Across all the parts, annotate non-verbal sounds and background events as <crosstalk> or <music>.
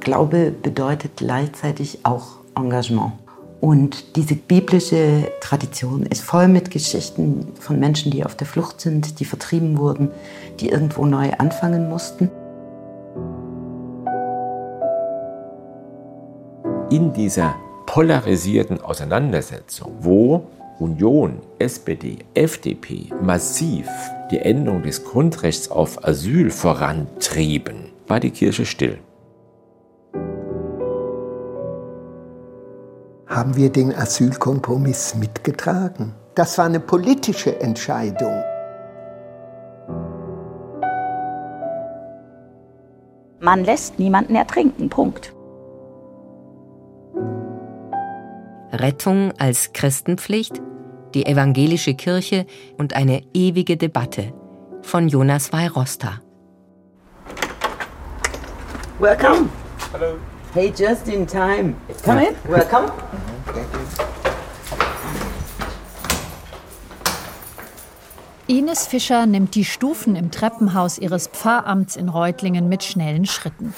Glaube bedeutet gleichzeitig auch Engagement. Und diese biblische Tradition ist voll mit Geschichten von Menschen, die auf der Flucht sind, die vertrieben wurden, die irgendwo neu anfangen mussten. In dieser polarisierten Auseinandersetzung, wo Union, SPD, FDP massiv die Änderung des Grundrechts auf Asyl vorantrieben, war die Kirche still. Haben wir den Asylkompromiss mitgetragen. Das war eine politische Entscheidung. Man lässt niemanden ertrinken, Punkt. Rettung als Christenpflicht, die evangelische Kirche und eine ewige Debatte von Jonas Weirosta. Welcome. Hello. Hey, just in time. Come in. Welcome. Ines Fischer nimmt die Stufen im Treppenhaus ihres Pfarramts in Reutlingen mit schnellen Schritten.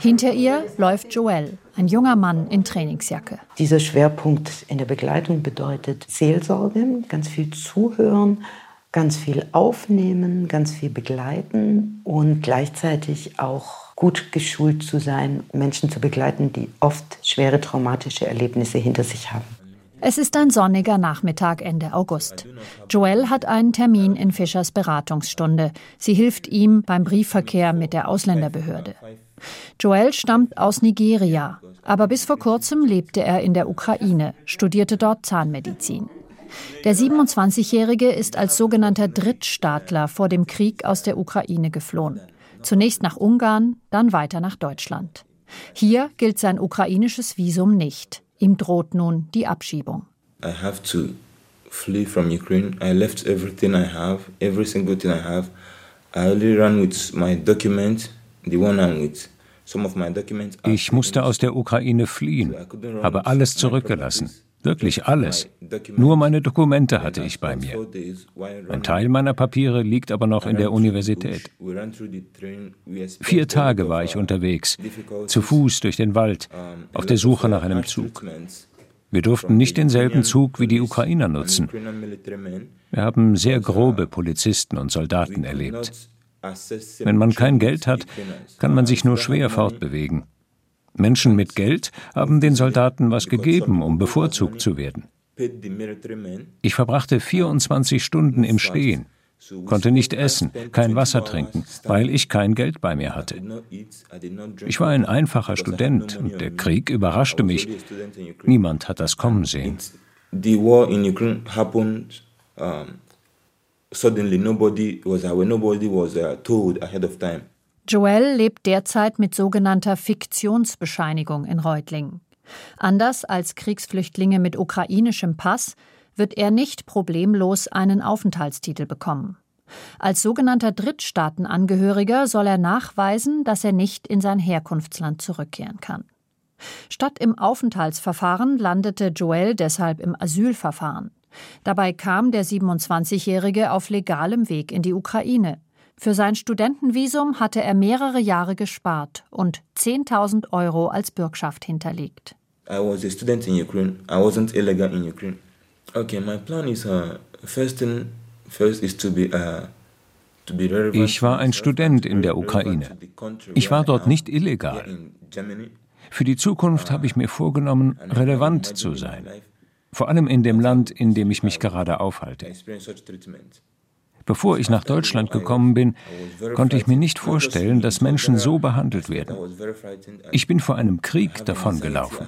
Hinter ihr läuft Joel, ein junger Mann in Trainingsjacke. Dieser Schwerpunkt in der Begleitung bedeutet Seelsorge, ganz viel zuhören, ganz viel aufnehmen, ganz viel begleiten und gleichzeitig auch gut geschult zu sein, Menschen zu begleiten, die oft schwere traumatische Erlebnisse hinter sich haben. Es ist ein sonniger Nachmittag Ende August. Joel hat einen Termin in Fischers Beratungsstunde. Sie hilft ihm beim Briefverkehr mit der Ausländerbehörde. Joel stammt aus Nigeria, aber bis vor kurzem lebte er in der Ukraine, studierte dort Zahnmedizin. Der 27-Jährige ist als sogenannter Drittstaatler vor dem Krieg aus der Ukraine geflohen. Zunächst nach Ungarn, dann weiter nach Deutschland. Hier gilt sein ukrainisches Visum nicht. Ihm droht nun die Abschiebung. I have to flee from Ukraine. I left everything I have, every single thing I have. I only ran with my document, the one I'm with. Ich musste aus der Ukraine fliehen, habe alles zurückgelassen. Wirklich alles. Nur meine Dokumente hatte ich bei mir. Ein Teil meiner Papiere liegt aber noch in der Universität. Vier Tage war ich unterwegs, zu Fuß durch den Wald, auf der Suche nach einem Zug. Wir durften nicht denselben Zug wie die Ukrainer nutzen. Wir haben sehr grobe Polizisten und Soldaten erlebt. Wenn man kein Geld hat, kann man sich nur schwer fortbewegen. Menschen mit Geld haben den Soldaten was gegeben, um bevorzugt zu werden. Ich verbrachte 24 Stunden im Stehen, konnte nicht essen, kein Wasser trinken, weil ich kein Geld bei mir hatte. Ich war ein einfacher Student und der Krieg überraschte mich. Niemand hat das kommen sehen. Suddenly nobody was aware, nobody was uh, told ahead of time. Joel lebt derzeit mit sogenannter Fiktionsbescheinigung in Reutlingen. Anders als Kriegsflüchtlinge mit ukrainischem Pass wird er nicht problemlos einen Aufenthaltstitel bekommen. Als sogenannter Drittstaatenangehöriger soll er nachweisen, dass er nicht in sein Herkunftsland zurückkehren kann. Statt im Aufenthaltsverfahren landete Joel deshalb im Asylverfahren. Dabei kam der 27-Jährige auf legalem Weg in die Ukraine. Für sein Studentenvisum hatte er mehrere Jahre gespart und 10.000 Euro als Bürgschaft hinterlegt. I was a student in Ukraine. I wasn't illegal in Ukraine. Okay, my plan is uh, first thing first is to be uh, ich war ein Student in der Ukraine. Ich war dort nicht illegal. Für die Zukunft habe ich mir vorgenommen, relevant zu sein. Vor allem in dem Land, in dem ich mich gerade aufhalte. Bevor ich nach Deutschland gekommen bin, konnte ich mir nicht vorstellen, dass Menschen so behandelt werden. Ich bin vor einem Krieg davongelaufen.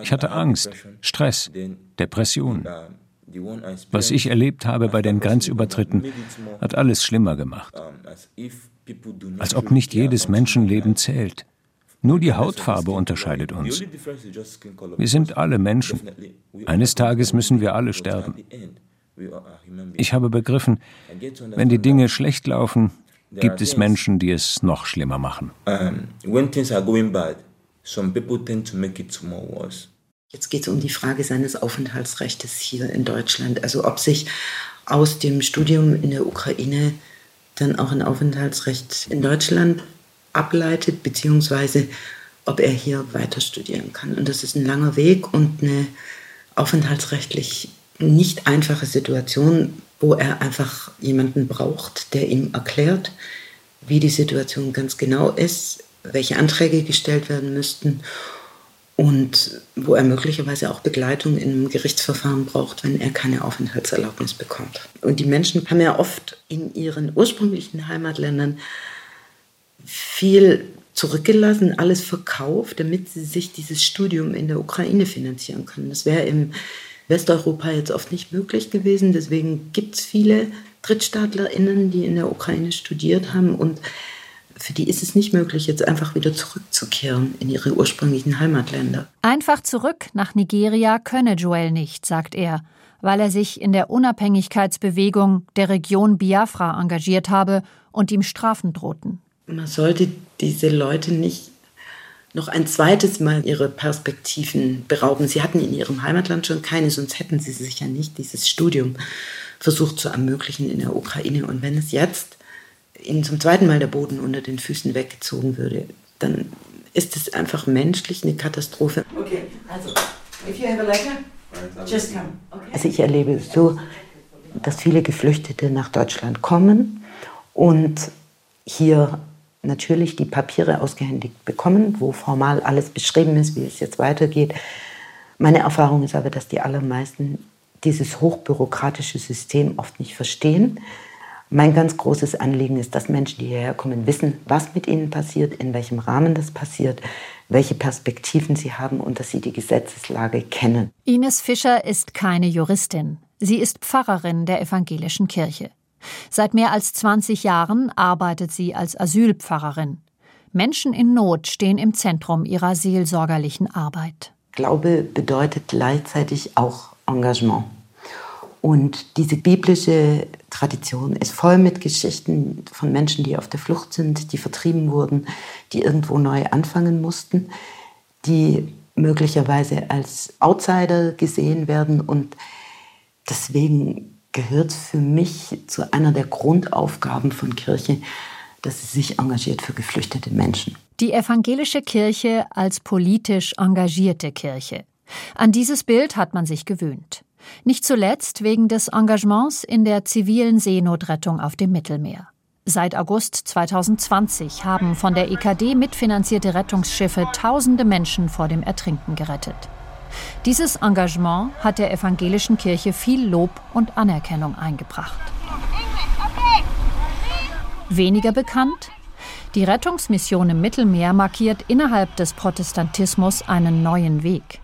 Ich hatte Angst, Stress, Depressionen. Was ich erlebt habe bei den Grenzübertritten, hat alles schlimmer gemacht. Als ob nicht jedes Menschenleben zählt. Nur die Hautfarbe unterscheidet uns. Wir sind alle Menschen. Eines Tages müssen wir alle sterben. Ich habe begriffen, wenn die Dinge schlecht laufen, gibt es Menschen, die es noch schlimmer machen. Jetzt geht es um die Frage seines Aufenthaltsrechts hier in Deutschland. Also ob sich aus dem Studium in der Ukraine dann auch ein Aufenthaltsrecht in Deutschland ableitet, beziehungsweise ob er hier weiter studieren kann. Und das ist ein langer Weg und eine aufenthaltsrechtlich nicht einfache Situation, wo er einfach jemanden braucht, der ihm erklärt, wie die Situation ganz genau ist, welche Anträge gestellt werden müssten und wo er möglicherweise auch Begleitung in einem Gerichtsverfahren braucht, wenn er keine Aufenthaltserlaubnis bekommt. Und die Menschen haben ja oft in ihren ursprünglichen Heimatländern viel zurückgelassen, alles verkauft, damit sie sich dieses Studium in der Ukraine finanzieren können. Das wäre im Westeuropa jetzt oft nicht möglich gewesen. Deswegen gibt es viele DrittstaatlerInnen, die in der Ukraine studiert haben und für die ist es nicht möglich, jetzt einfach wieder zurückzukehren in ihre ursprünglichen Heimatländer. Einfach zurück nach Nigeria könne Joel nicht, sagt er, weil er sich in der Unabhängigkeitsbewegung der Region Biafra engagiert habe und ihm Strafen drohten. Man sollte diese Leute nicht noch ein zweites Mal ihre Perspektiven berauben. Sie hatten in ihrem Heimatland schon keine, sonst hätten sie sich ja nicht dieses Studium versucht zu ermöglichen in der Ukraine. Und wenn es jetzt ihnen zum zweiten Mal der Boden unter den Füßen weggezogen würde, dann ist es einfach menschlich eine Katastrophe. Okay, also, if you have a letter, just come. Okay. Also ich erlebe es so, dass viele Geflüchtete nach Deutschland kommen und hier natürlich die Papiere ausgehändigt bekommen, wo formal alles beschrieben ist, wie es jetzt weitergeht. Meine Erfahrung ist aber, dass die allermeisten dieses hochbürokratische System oft nicht verstehen. Mein ganz großes Anliegen ist, dass Menschen, die hierher kommen, wissen, was mit ihnen passiert, in welchem Rahmen das passiert, welche Perspektiven sie haben und dass sie die Gesetzeslage kennen. Ines Fischer ist keine Juristin. Sie ist Pfarrerin der evangelischen Kirche. Seit mehr als 20 Jahren arbeitet sie als Asylpfarrerin. Menschen in Not stehen im Zentrum ihrer seelsorgerlichen Arbeit. Glaube bedeutet gleichzeitig auch Engagement. Und diese biblische Tradition ist voll mit Geschichten von Menschen, die auf der Flucht sind, die vertrieben wurden, die irgendwo neu anfangen mussten, die möglicherweise als Outsider gesehen werden. Und deswegen gehört für mich zu einer der Grundaufgaben von Kirche, dass sie sich engagiert für geflüchtete Menschen. Die evangelische Kirche als politisch engagierte Kirche. An dieses Bild hat man sich gewöhnt. Nicht zuletzt wegen des Engagements in der zivilen Seenotrettung auf dem Mittelmeer. Seit August 2020 haben von der EKD mitfinanzierte Rettungsschiffe tausende Menschen vor dem Ertrinken gerettet. Dieses Engagement hat der evangelischen Kirche viel Lob und Anerkennung eingebracht. Weniger bekannt? Die Rettungsmission im Mittelmeer markiert innerhalb des Protestantismus einen neuen Weg.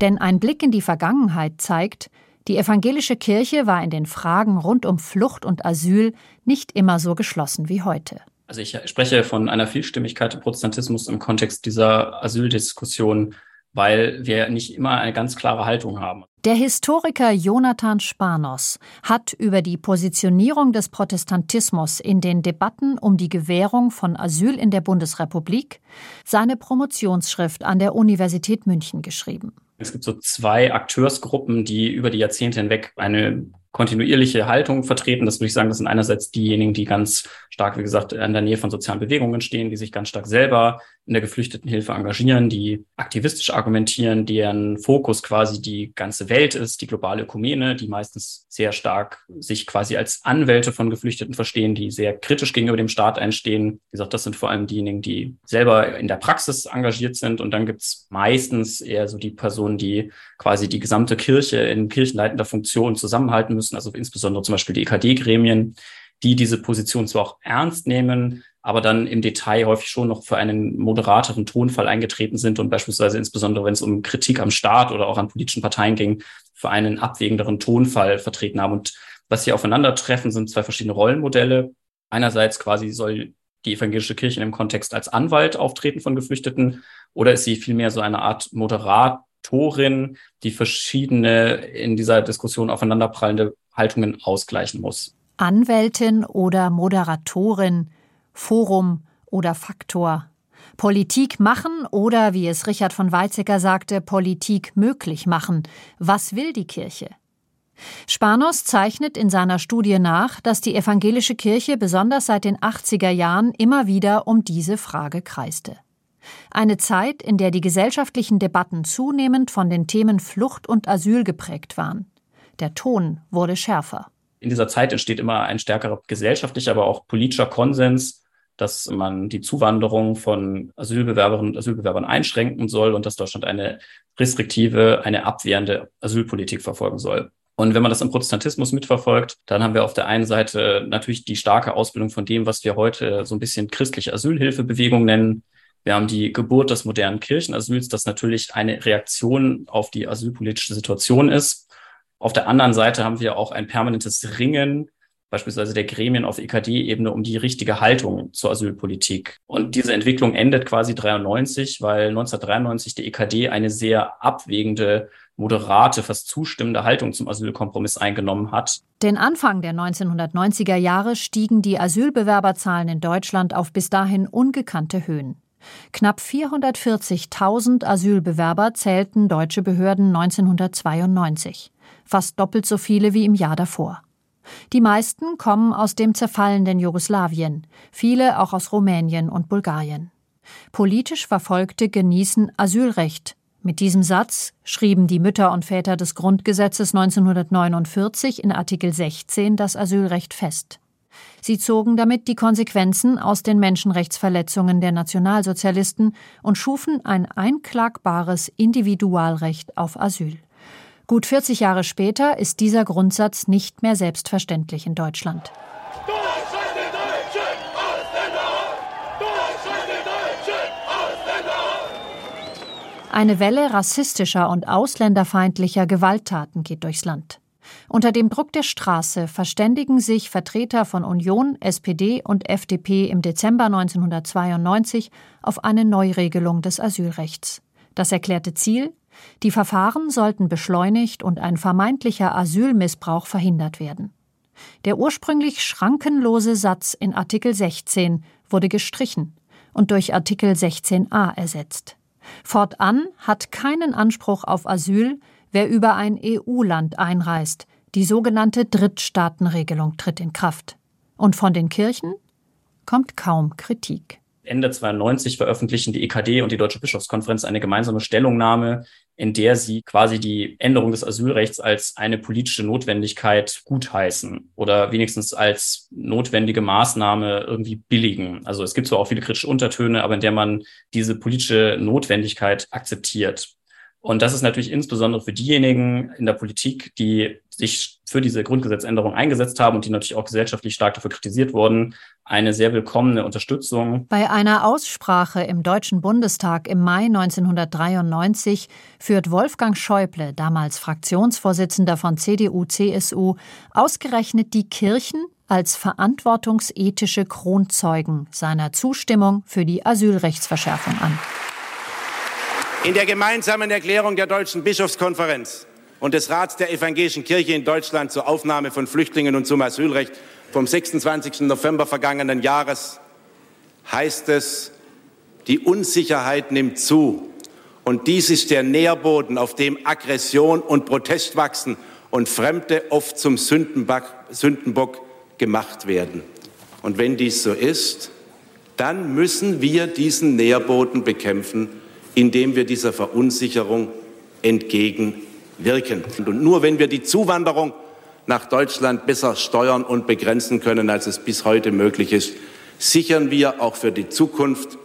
Denn ein Blick in die Vergangenheit zeigt, die evangelische Kirche war in den Fragen rund um Flucht und Asyl nicht immer so geschlossen wie heute. Also ich spreche von einer Vielstimmigkeit im Protestantismus im Kontext dieser Asyldiskussion, weil wir nicht immer eine ganz klare Haltung haben. Der Historiker Jonathan Spanos hat über die Positionierung des Protestantismus in den Debatten um die Gewährung von Asyl in der Bundesrepublik seine Promotionsschrift an der Universität München geschrieben. Es gibt so zwei Akteursgruppen, die über die Jahrzehnte hinweg eine kontinuierliche Haltung vertreten. Das würde ich sagen, das sind einerseits diejenigen, die ganz stark, wie gesagt, in der Nähe von sozialen Bewegungen stehen, die sich ganz stark selber in der Geflüchtetenhilfe engagieren, die aktivistisch argumentieren, deren Fokus quasi die ganze Welt ist, die globale Ökumene, die meistens sehr stark sich quasi als Anwälte von Geflüchteten verstehen, die sehr kritisch gegenüber dem Staat einstehen. Wie gesagt, das sind vor allem diejenigen, die selber in der Praxis engagiert sind. Und dann gibt's meistens eher so die Personen, die quasi die gesamte Kirche in kirchenleitender Funktion zusammenhalten müssen, also insbesondere zum Beispiel die EKD-Gremien, die diese Position zwar auch ernst nehmen, aber dann im Detail häufig schon noch für einen moderateren Tonfall eingetreten sind und beispielsweise insbesondere, wenn es um Kritik am Staat oder auch an politischen Parteien ging, für einen abwägenderen Tonfall vertreten haben. Und was hier aufeinandertreffen, sind zwei verschiedene Rollenmodelle. Einerseits quasi soll die evangelische Kirche im Kontext als Anwalt auftreten von Geflüchteten oder ist sie vielmehr so eine Art Moderatorin, die verschiedene in dieser Diskussion aufeinanderprallende Haltungen ausgleichen muss? Anwältin oder Moderatorin Forum oder Faktor. Politik machen oder, wie es Richard von Weizsäcker sagte, Politik möglich machen. Was will die Kirche? Spanos zeichnet in seiner Studie nach, dass die evangelische Kirche besonders seit den 80er Jahren immer wieder um diese Frage kreiste. Eine Zeit, in der die gesellschaftlichen Debatten zunehmend von den Themen Flucht und Asyl geprägt waren. Der Ton wurde schärfer. In dieser Zeit entsteht immer ein stärkerer gesellschaftlicher, aber auch politischer Konsens, dass man die Zuwanderung von Asylbewerberinnen und Asylbewerbern einschränken soll und dass Deutschland eine restriktive, eine abwehrende Asylpolitik verfolgen soll. Und wenn man das im Protestantismus mitverfolgt, dann haben wir auf der einen Seite natürlich die starke Ausbildung von dem, was wir heute so ein bisschen christliche Asylhilfebewegung nennen. Wir haben die Geburt des modernen Kirchenasyls, das natürlich eine Reaktion auf die asylpolitische Situation ist. Auf der anderen Seite haben wir auch ein permanentes Ringen beispielsweise der Gremien auf EKD-Ebene um die richtige Haltung zur Asylpolitik. Und diese Entwicklung endet quasi 93, weil 1993 die EKD eine sehr abwägende, moderate, fast zustimmende Haltung zum Asylkompromiss eingenommen hat. Den Anfang der 1990er Jahre stiegen die Asylbewerberzahlen in Deutschland auf bis dahin ungekannte Höhen. Knapp 440.000 Asylbewerber zählten deutsche Behörden 1992, fast doppelt so viele wie im Jahr davor. Die meisten kommen aus dem zerfallenden Jugoslawien, viele auch aus Rumänien und Bulgarien. Politisch Verfolgte genießen Asylrecht. Mit diesem Satz schrieben die Mütter und Väter des Grundgesetzes 1949 in Artikel 16 das Asylrecht fest. Sie zogen damit die Konsequenzen aus den Menschenrechtsverletzungen der Nationalsozialisten und schufen ein einklagbares Individualrecht auf Asyl. Gut 40 Jahre später ist dieser Grundsatz nicht mehr selbstverständlich in Deutschland. Eine Welle rassistischer und ausländerfeindlicher Gewalttaten geht durchs Land. Unter dem Druck der Straße verständigen sich Vertreter von Union, SPD und FDP im Dezember 1992 auf eine Neuregelung des Asylrechts. Das erklärte Ziel die Verfahren sollten beschleunigt und ein vermeintlicher Asylmissbrauch verhindert werden. Der ursprünglich schrankenlose Satz in Artikel 16 wurde gestrichen und durch Artikel 16a ersetzt. Fortan hat keinen Anspruch auf Asyl, wer über ein EU-Land einreist. Die sogenannte Drittstaatenregelung tritt in Kraft. Und von den Kirchen kommt kaum Kritik. Ende 92 veröffentlichen die EKD und die Deutsche Bischofskonferenz eine gemeinsame Stellungnahme, in der sie quasi die Änderung des Asylrechts als eine politische Notwendigkeit gutheißen oder wenigstens als notwendige Maßnahme irgendwie billigen. Also es gibt zwar auch viele kritische Untertöne, aber in der man diese politische Notwendigkeit akzeptiert. Und das ist natürlich insbesondere für diejenigen in der Politik, die sich für diese Grundgesetzänderung eingesetzt haben und die natürlich auch gesellschaftlich stark dafür kritisiert wurden, eine sehr willkommene Unterstützung. Bei einer Aussprache im Deutschen Bundestag im Mai 1993 führt Wolfgang Schäuble, damals Fraktionsvorsitzender von CDU-CSU, ausgerechnet die Kirchen als verantwortungsethische Kronzeugen seiner Zustimmung für die Asylrechtsverschärfung an. In der gemeinsamen Erklärung der Deutschen Bischofskonferenz und des Rats der Evangelischen Kirche in Deutschland zur Aufnahme von Flüchtlingen und zum Asylrecht vom 26. November vergangenen Jahres heißt es, die Unsicherheit nimmt zu. Und dies ist der Nährboden, auf dem Aggression und Protest wachsen und Fremde oft zum Sündenbock gemacht werden. Und wenn dies so ist, dann müssen wir diesen Nährboden bekämpfen indem wir dieser Verunsicherung entgegenwirken. Und nur wenn wir die Zuwanderung nach Deutschland besser steuern und begrenzen können, als es bis heute möglich ist, sichern wir auch für die Zukunft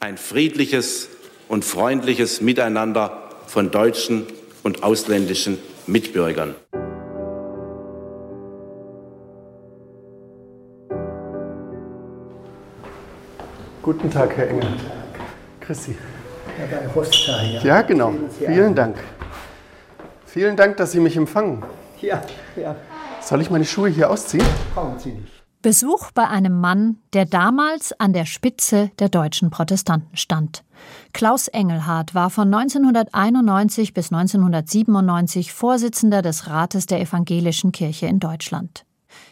ein friedliches und freundliches Miteinander von deutschen und ausländischen Mitbürgern. Guten Tag, Herr Engel. Grüß Sie. Ja, genau. Vielen Dank. Vielen Dank, dass Sie mich empfangen. Ja, ja. Soll ich meine Schuhe hier ausziehen? Brauchen Sie nicht. Besuch bei einem Mann, der damals an der Spitze der deutschen Protestanten stand. Klaus Engelhardt war von 1991 bis 1997 Vorsitzender des Rates der Evangelischen Kirche in Deutschland.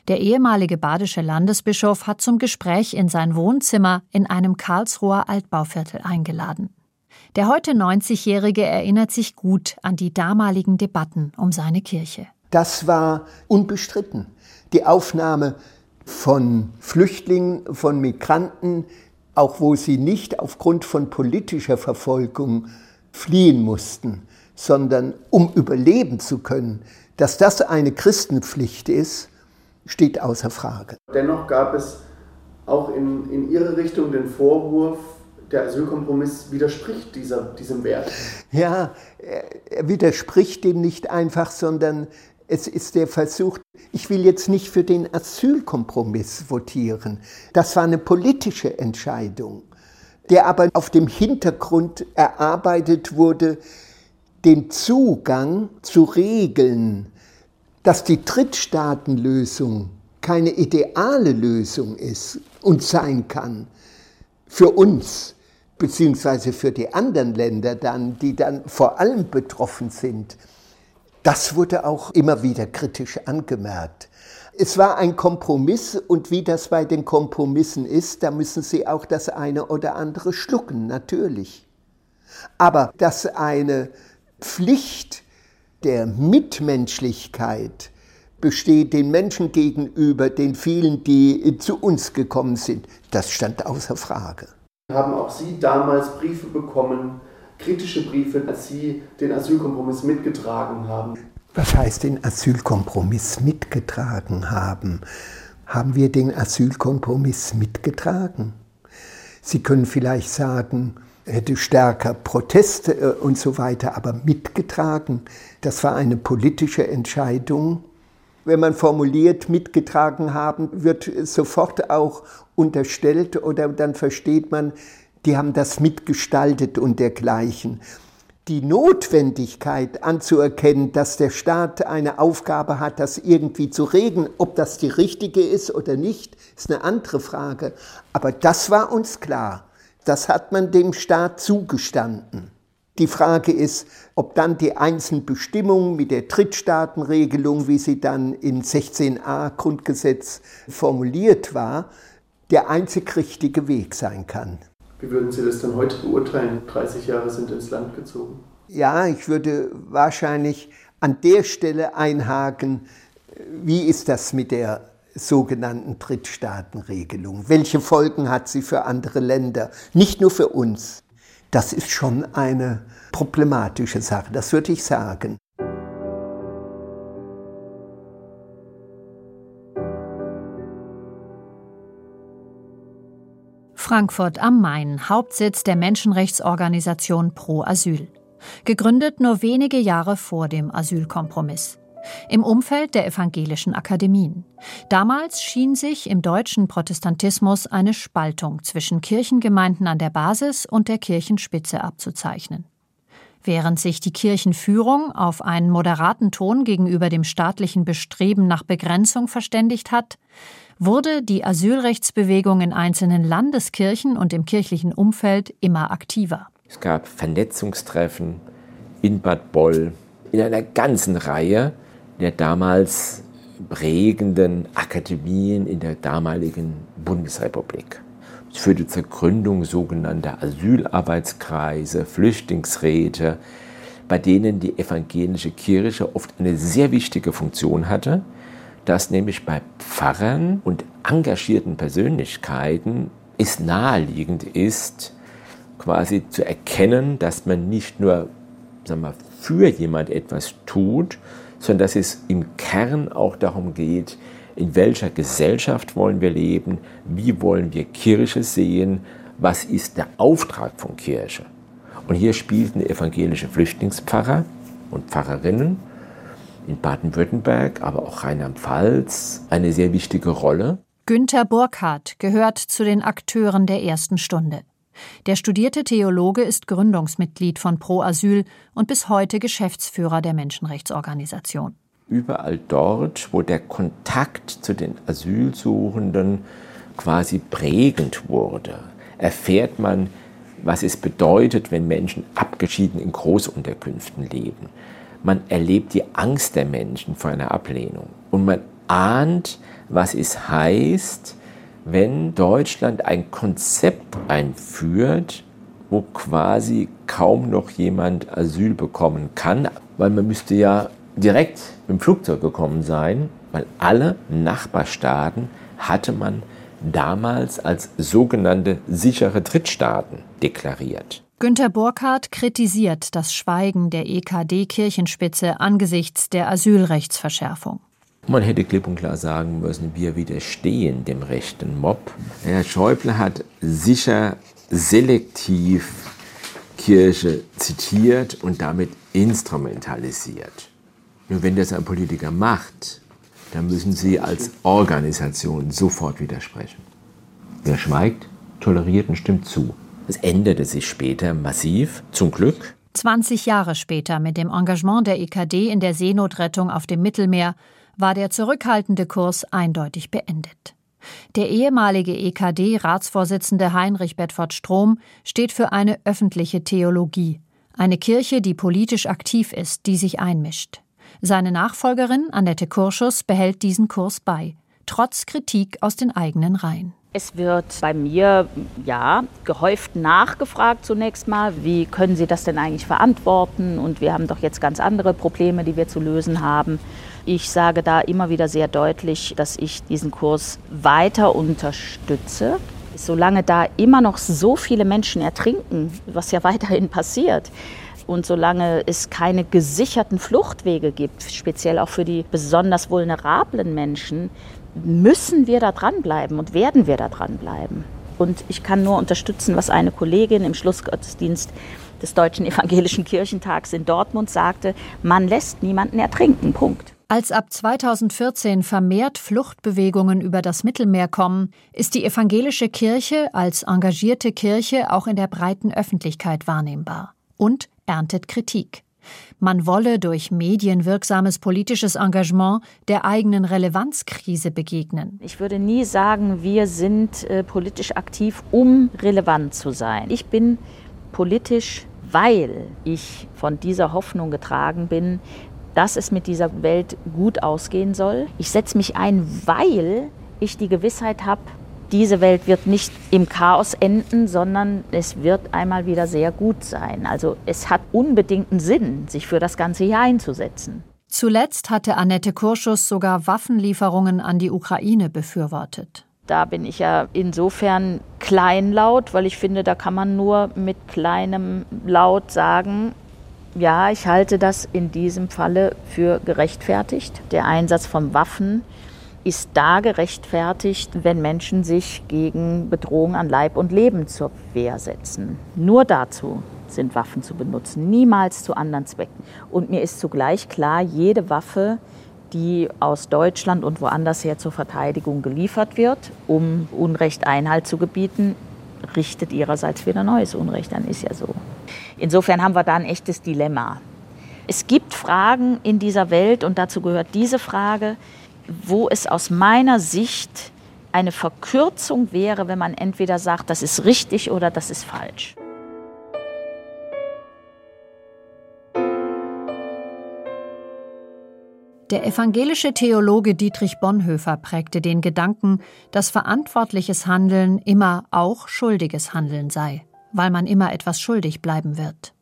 Der ehemalige badische Landesbischof hat zum Gespräch in sein Wohnzimmer in einem Karlsruher Altbauviertel eingeladen. Der heute 90-Jährige erinnert sich gut an die damaligen Debatten um seine Kirche. Das war unbestritten. Die Aufnahme von Flüchtlingen, von Migranten auch wo sie nicht aufgrund von politischer Verfolgung fliehen mussten, sondern um überleben zu können, dass das eine Christenpflicht ist, steht außer Frage. Dennoch gab es auch in, in Ihre Richtung den Vorwurf, der Asylkompromiss widerspricht dieser, diesem Wert. Ja, er widerspricht dem nicht einfach, sondern es ist der Versuch, ich will jetzt nicht für den Asylkompromiss votieren. Das war eine politische Entscheidung, der aber auf dem Hintergrund erarbeitet wurde, den Zugang zu Regeln, dass die Drittstaatenlösung keine ideale Lösung ist und sein kann für uns, beziehungsweise für die anderen Länder dann, die dann vor allem betroffen sind. Das wurde auch immer wieder kritisch angemerkt. Es war ein Kompromiss und wie das bei den Kompromissen ist, da müssen Sie auch das eine oder andere schlucken, natürlich. Aber dass eine Pflicht der Mitmenschlichkeit besteht den Menschen gegenüber, den vielen, die zu uns gekommen sind, das stand außer Frage. Haben auch Sie damals Briefe bekommen, kritische Briefe, als Sie den Asylkompromiss mitgetragen haben? Was heißt den Asylkompromiss mitgetragen haben? Haben wir den Asylkompromiss mitgetragen? Sie können vielleicht sagen, hätte stärker Proteste äh, und so weiter, aber mitgetragen. Das war eine politische Entscheidung. Wenn man formuliert, mitgetragen haben, wird sofort auch unterstellt oder dann versteht man, die haben das mitgestaltet und dergleichen. Die Notwendigkeit anzuerkennen, dass der Staat eine Aufgabe hat, das irgendwie zu regeln, ob das die richtige ist oder nicht, ist eine andere Frage. Aber das war uns klar. Das hat man dem Staat zugestanden. Die Frage ist, ob dann die einzelnen Bestimmungen mit der Drittstaatenregelung, wie sie dann in 16a Grundgesetz formuliert war, der einzig richtige Weg sein kann. Wie würden Sie das dann heute beurteilen? 30 Jahre sind ins Land gezogen. Ja, ich würde wahrscheinlich an der Stelle einhaken, wie ist das mit der sogenannten Drittstaatenregelung? Welche Folgen hat sie für andere Länder? Nicht nur für uns. Das ist schon eine problematische Sache, das würde ich sagen. Frankfurt am Main, Hauptsitz der Menschenrechtsorganisation Pro Asyl. Gegründet nur wenige Jahre vor dem Asylkompromiss. Im Umfeld der evangelischen Akademien. Damals schien sich im deutschen Protestantismus eine Spaltung zwischen Kirchengemeinden an der Basis und der Kirchenspitze abzuzeichnen. Während sich die Kirchenführung auf einen moderaten Ton gegenüber dem staatlichen Bestreben nach Begrenzung verständigt hat, wurde die Asylrechtsbewegung in einzelnen Landeskirchen und im kirchlichen Umfeld immer aktiver. Es gab Vernetzungstreffen in Bad Boll, in einer ganzen Reihe der damals prägenden Akademien in der damaligen Bundesrepublik. Es führte zur Gründung sogenannter Asylarbeitskreise, Flüchtlingsräte, bei denen die evangelische Kirche oft eine sehr wichtige Funktion hatte dass nämlich bei Pfarrern und engagierten Persönlichkeiten es naheliegend ist, quasi zu erkennen, dass man nicht nur sagen wir, für jemand etwas tut, sondern dass es im Kern auch darum geht, in welcher Gesellschaft wollen wir leben, wie wollen wir Kirche sehen, was ist der Auftrag von Kirche. Und hier spielten evangelische Flüchtlingspfarrer und Pfarrerinnen in Baden-Württemberg, aber auch Rheinland-Pfalz eine sehr wichtige Rolle. Günter Burkhardt gehört zu den Akteuren der ersten Stunde. Der studierte Theologe ist Gründungsmitglied von Pro Asyl und bis heute Geschäftsführer der Menschenrechtsorganisation. Überall dort, wo der Kontakt zu den Asylsuchenden quasi prägend wurde, erfährt man, was es bedeutet, wenn Menschen abgeschieden in Großunterkünften leben man erlebt die Angst der Menschen vor einer Ablehnung und man ahnt, was es heißt, wenn Deutschland ein Konzept einführt, wo quasi kaum noch jemand Asyl bekommen kann, weil man müsste ja direkt im Flugzeug gekommen sein, weil alle Nachbarstaaten hatte man damals als sogenannte sichere Drittstaaten deklariert. Günter Burkhardt kritisiert das Schweigen der EKD-Kirchenspitze angesichts der Asylrechtsverschärfung. Man hätte klipp und klar sagen müssen, wir widerstehen dem rechten Mob. Herr Schäuble hat sicher selektiv Kirche zitiert und damit instrumentalisiert. Nur wenn das ein Politiker macht, dann müssen Sie als Organisation sofort widersprechen. Wer schweigt, toleriert und stimmt zu. Es änderte sich später massiv, zum Glück. 20 Jahre später mit dem Engagement der EKD in der Seenotrettung auf dem Mittelmeer war der zurückhaltende Kurs eindeutig beendet. Der ehemalige EKD-Ratsvorsitzende Heinrich Bedford Strom steht für eine öffentliche Theologie, eine Kirche, die politisch aktiv ist, die sich einmischt. Seine Nachfolgerin Annette Kurschus behält diesen Kurs bei, trotz Kritik aus den eigenen Reihen. Es wird bei mir ja gehäuft nachgefragt zunächst mal, wie können Sie das denn eigentlich verantworten? Und wir haben doch jetzt ganz andere Probleme, die wir zu lösen haben. Ich sage da immer wieder sehr deutlich, dass ich diesen Kurs weiter unterstütze. Solange da immer noch so viele Menschen ertrinken, was ja <laughs> weiterhin passiert, und solange es keine gesicherten Fluchtwege gibt, speziell auch für die besonders vulnerablen Menschen, müssen wir da dranbleiben und werden wir da dranbleiben. Und ich kann nur unterstützen, was eine Kollegin im Schlussgottesdienst des Deutschen Evangelischen Kirchentags in Dortmund sagte, man lässt niemanden ertrinken, Punkt. Als ab 2014 vermehrt Fluchtbewegungen über das Mittelmeer kommen, ist die evangelische Kirche als engagierte Kirche auch in der breiten Öffentlichkeit wahrnehmbar und erntet Kritik. Man wolle durch medienwirksames politisches Engagement der eigenen Relevanzkrise begegnen. Ich würde nie sagen, wir sind äh, politisch aktiv, um relevant zu sein. Ich bin politisch, weil ich von dieser Hoffnung getragen bin, dass es mit dieser Welt gut ausgehen soll. Ich setze mich ein, weil ich die Gewissheit habe, diese Welt wird nicht im Chaos enden, sondern es wird einmal wieder sehr gut sein. Also es hat unbedingten Sinn, sich für das ganze Jahr einzusetzen. Zuletzt hatte Annette Kurschus sogar Waffenlieferungen an die Ukraine befürwortet. Da bin ich ja insofern kleinlaut, weil ich finde, da kann man nur mit kleinem Laut sagen, ja, ich halte das in diesem Falle für gerechtfertigt. Der Einsatz von Waffen ist da gerechtfertigt, wenn Menschen sich gegen Bedrohung an Leib und Leben zur Wehr setzen. Nur dazu sind Waffen zu benutzen, niemals zu anderen Zwecken. Und mir ist zugleich klar, jede Waffe, die aus Deutschland und woanders her zur Verteidigung geliefert wird, um Unrecht Einhalt zu gebieten, richtet ihrerseits wieder neues Unrecht an, ist ja so. Insofern haben wir da ein echtes Dilemma. Es gibt Fragen in dieser Welt und dazu gehört diese Frage, wo es aus meiner Sicht eine Verkürzung wäre, wenn man entweder sagt, das ist richtig oder das ist falsch. Der evangelische Theologe Dietrich Bonhoeffer prägte den Gedanken, dass verantwortliches Handeln immer auch schuldiges Handeln sei, weil man immer etwas schuldig bleiben wird.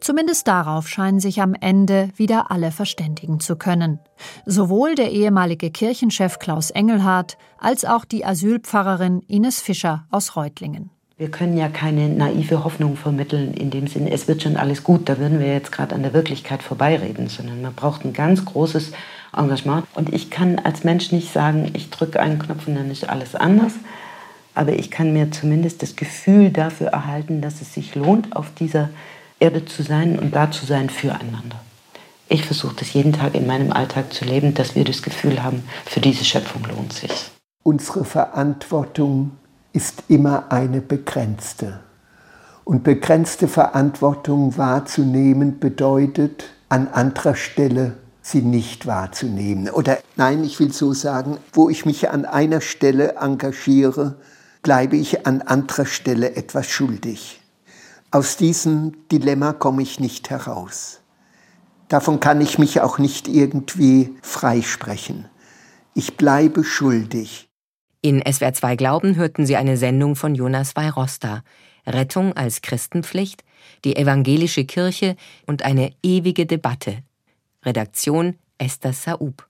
Zumindest darauf scheinen sich am Ende wieder alle verständigen zu können. Sowohl der ehemalige Kirchenchef Klaus Engelhardt als auch die Asylpfarrerin Ines Fischer aus Reutlingen. Wir können ja keine naive Hoffnung vermitteln in dem Sinne, es wird schon alles gut, da würden wir jetzt gerade an der Wirklichkeit vorbeireden, sondern man braucht ein ganz großes Engagement. Und ich kann als Mensch nicht sagen, ich drücke einen Knopf und dann ist alles anders. Aber ich kann mir zumindest das Gefühl dafür erhalten, dass es sich lohnt, auf dieser Erde zu sein und da zu sein füreinander. Ich versuche das jeden Tag in meinem Alltag zu leben, dass wir das Gefühl haben, für diese Schöpfung lohnt sich. Unsere Verantwortung ist immer eine begrenzte. Und begrenzte Verantwortung wahrzunehmen bedeutet, an anderer Stelle sie nicht wahrzunehmen. Oder nein, ich will so sagen, wo ich mich an einer Stelle engagiere, bleibe ich an anderer Stelle etwas schuldig. Aus diesem Dilemma komme ich nicht heraus. Davon kann ich mich auch nicht irgendwie freisprechen. Ich bleibe schuldig. In SWR 2 Glauben hörten Sie eine Sendung von Jonas Weirosta. Rettung als Christenpflicht, die evangelische Kirche und eine ewige Debatte. Redaktion Esther Saub.